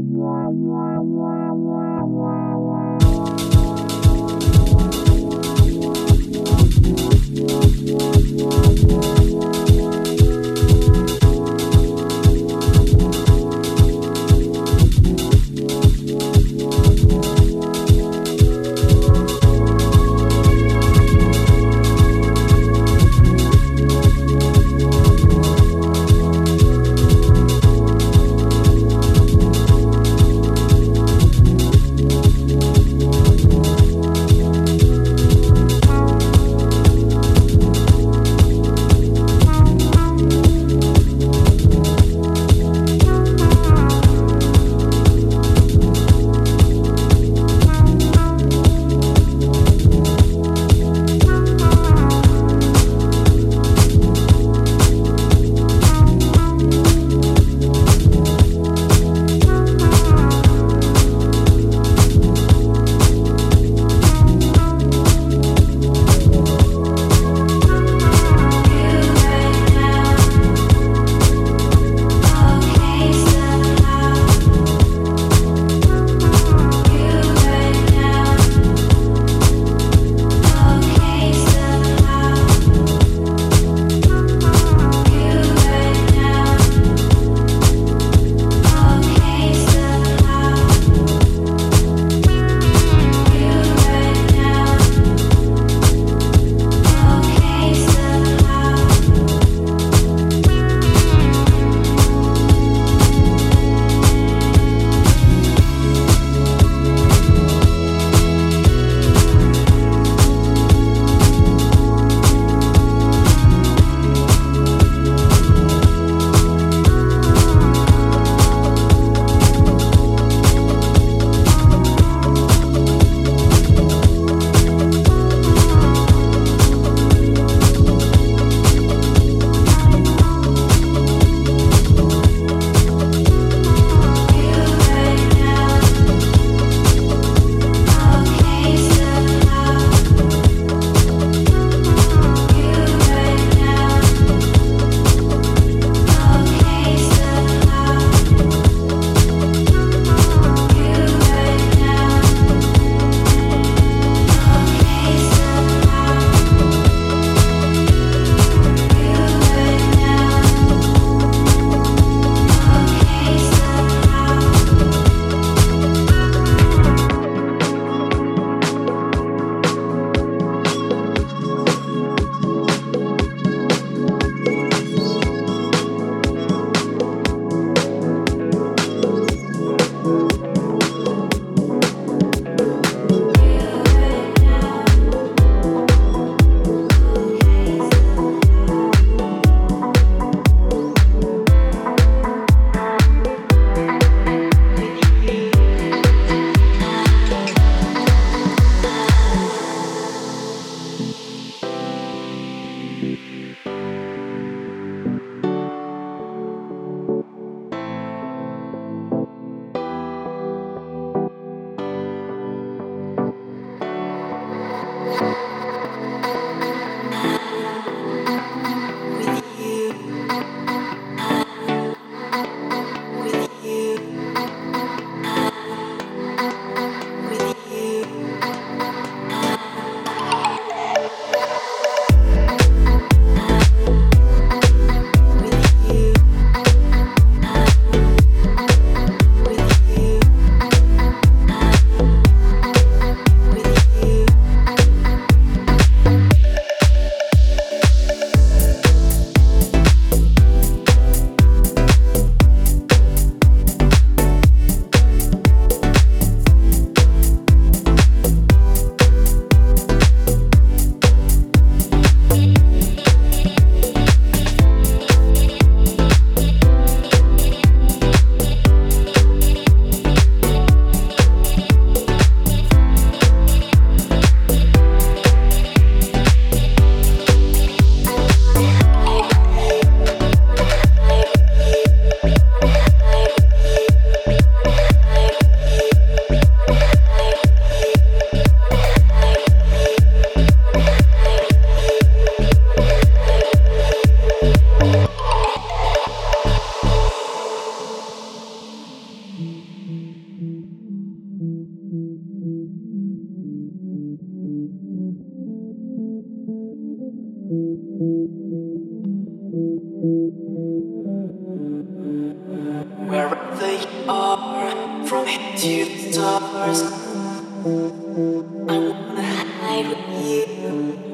wow wow wow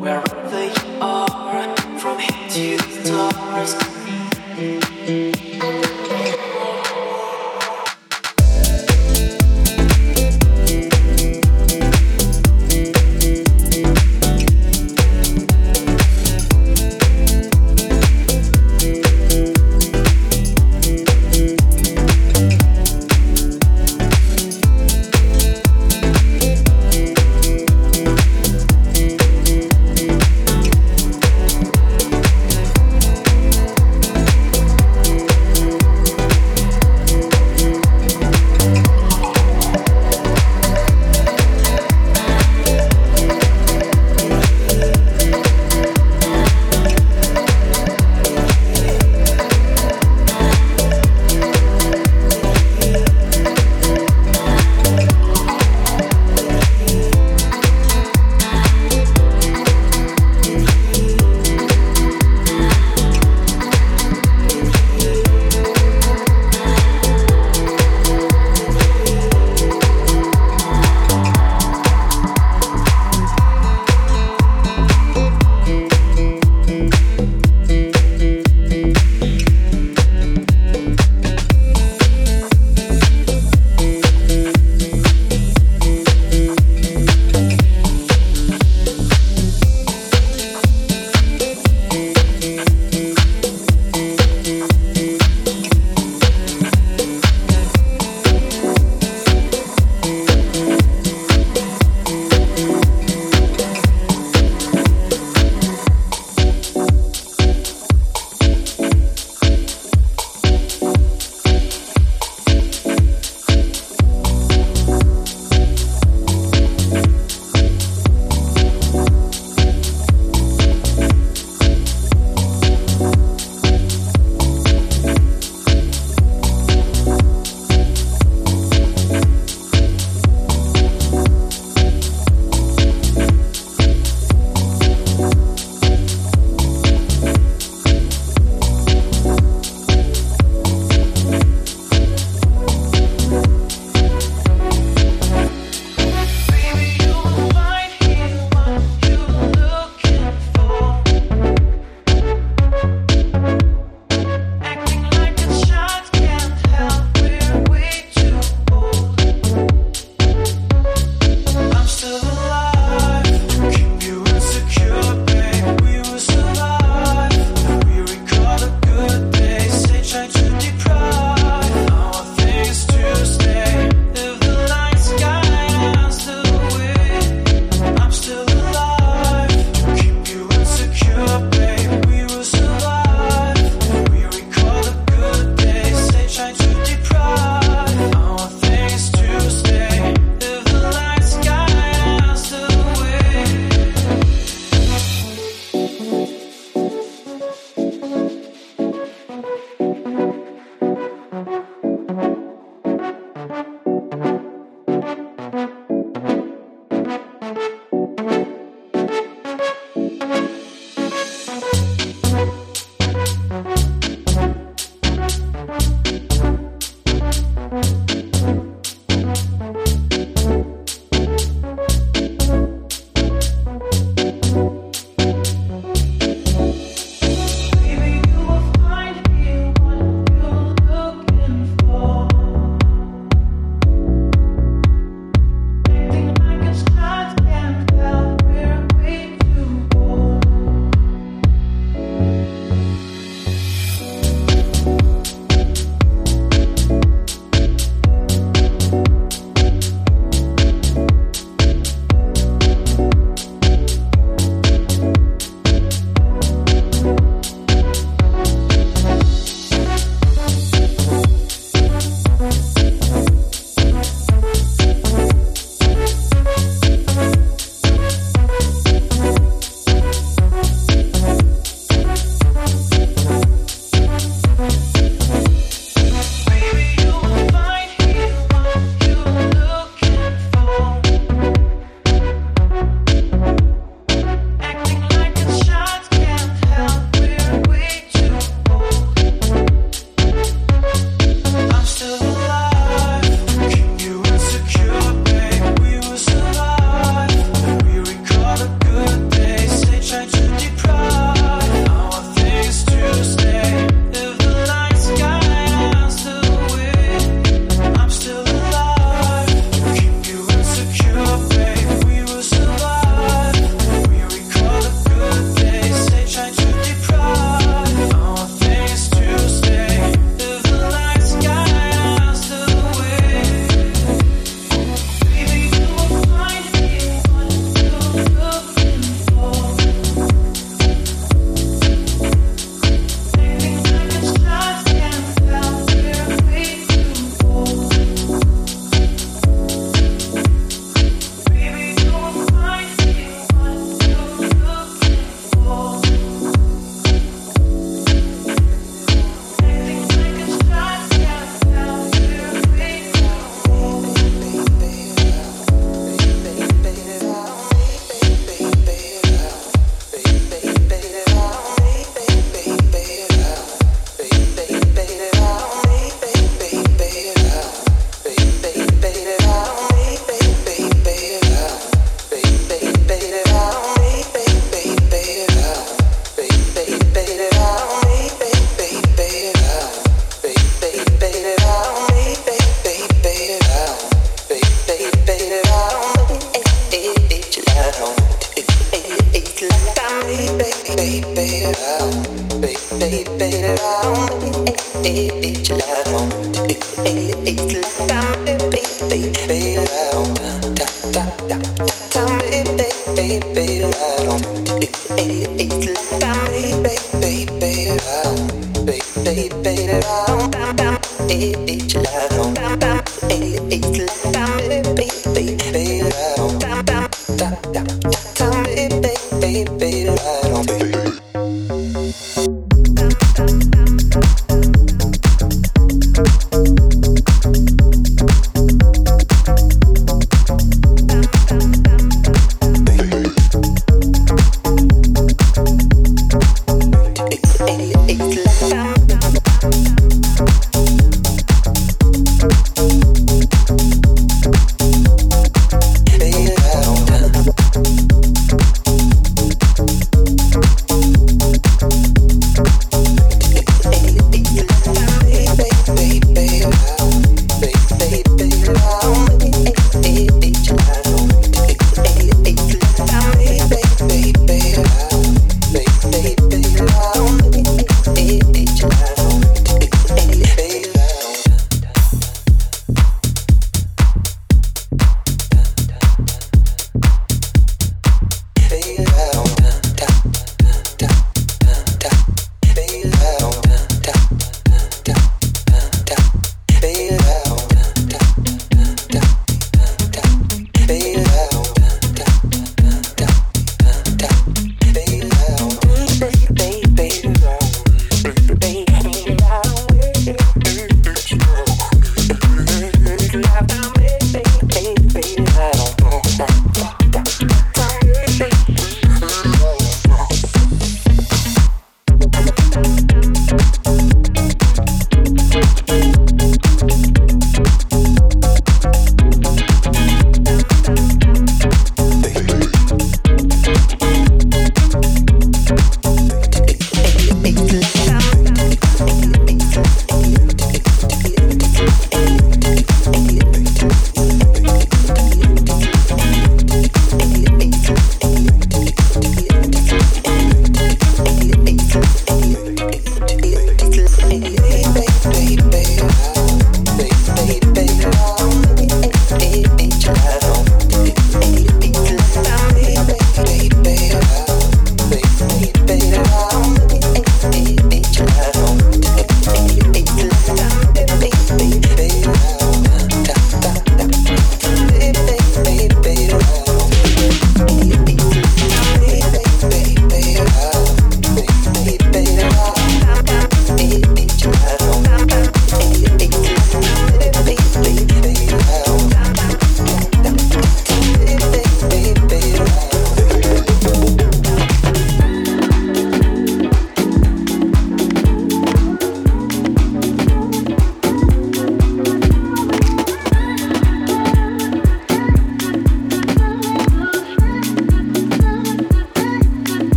wherever you are, from here to the stars.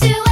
do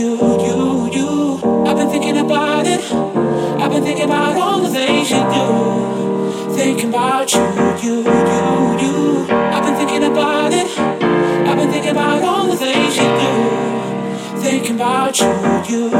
you, you, you. I've been thinking about it. I've been thinking about all the things you do. Thinking about you, you, you, you. I've been thinking about it. I've been thinking about all the things you do. Thinking about you, you,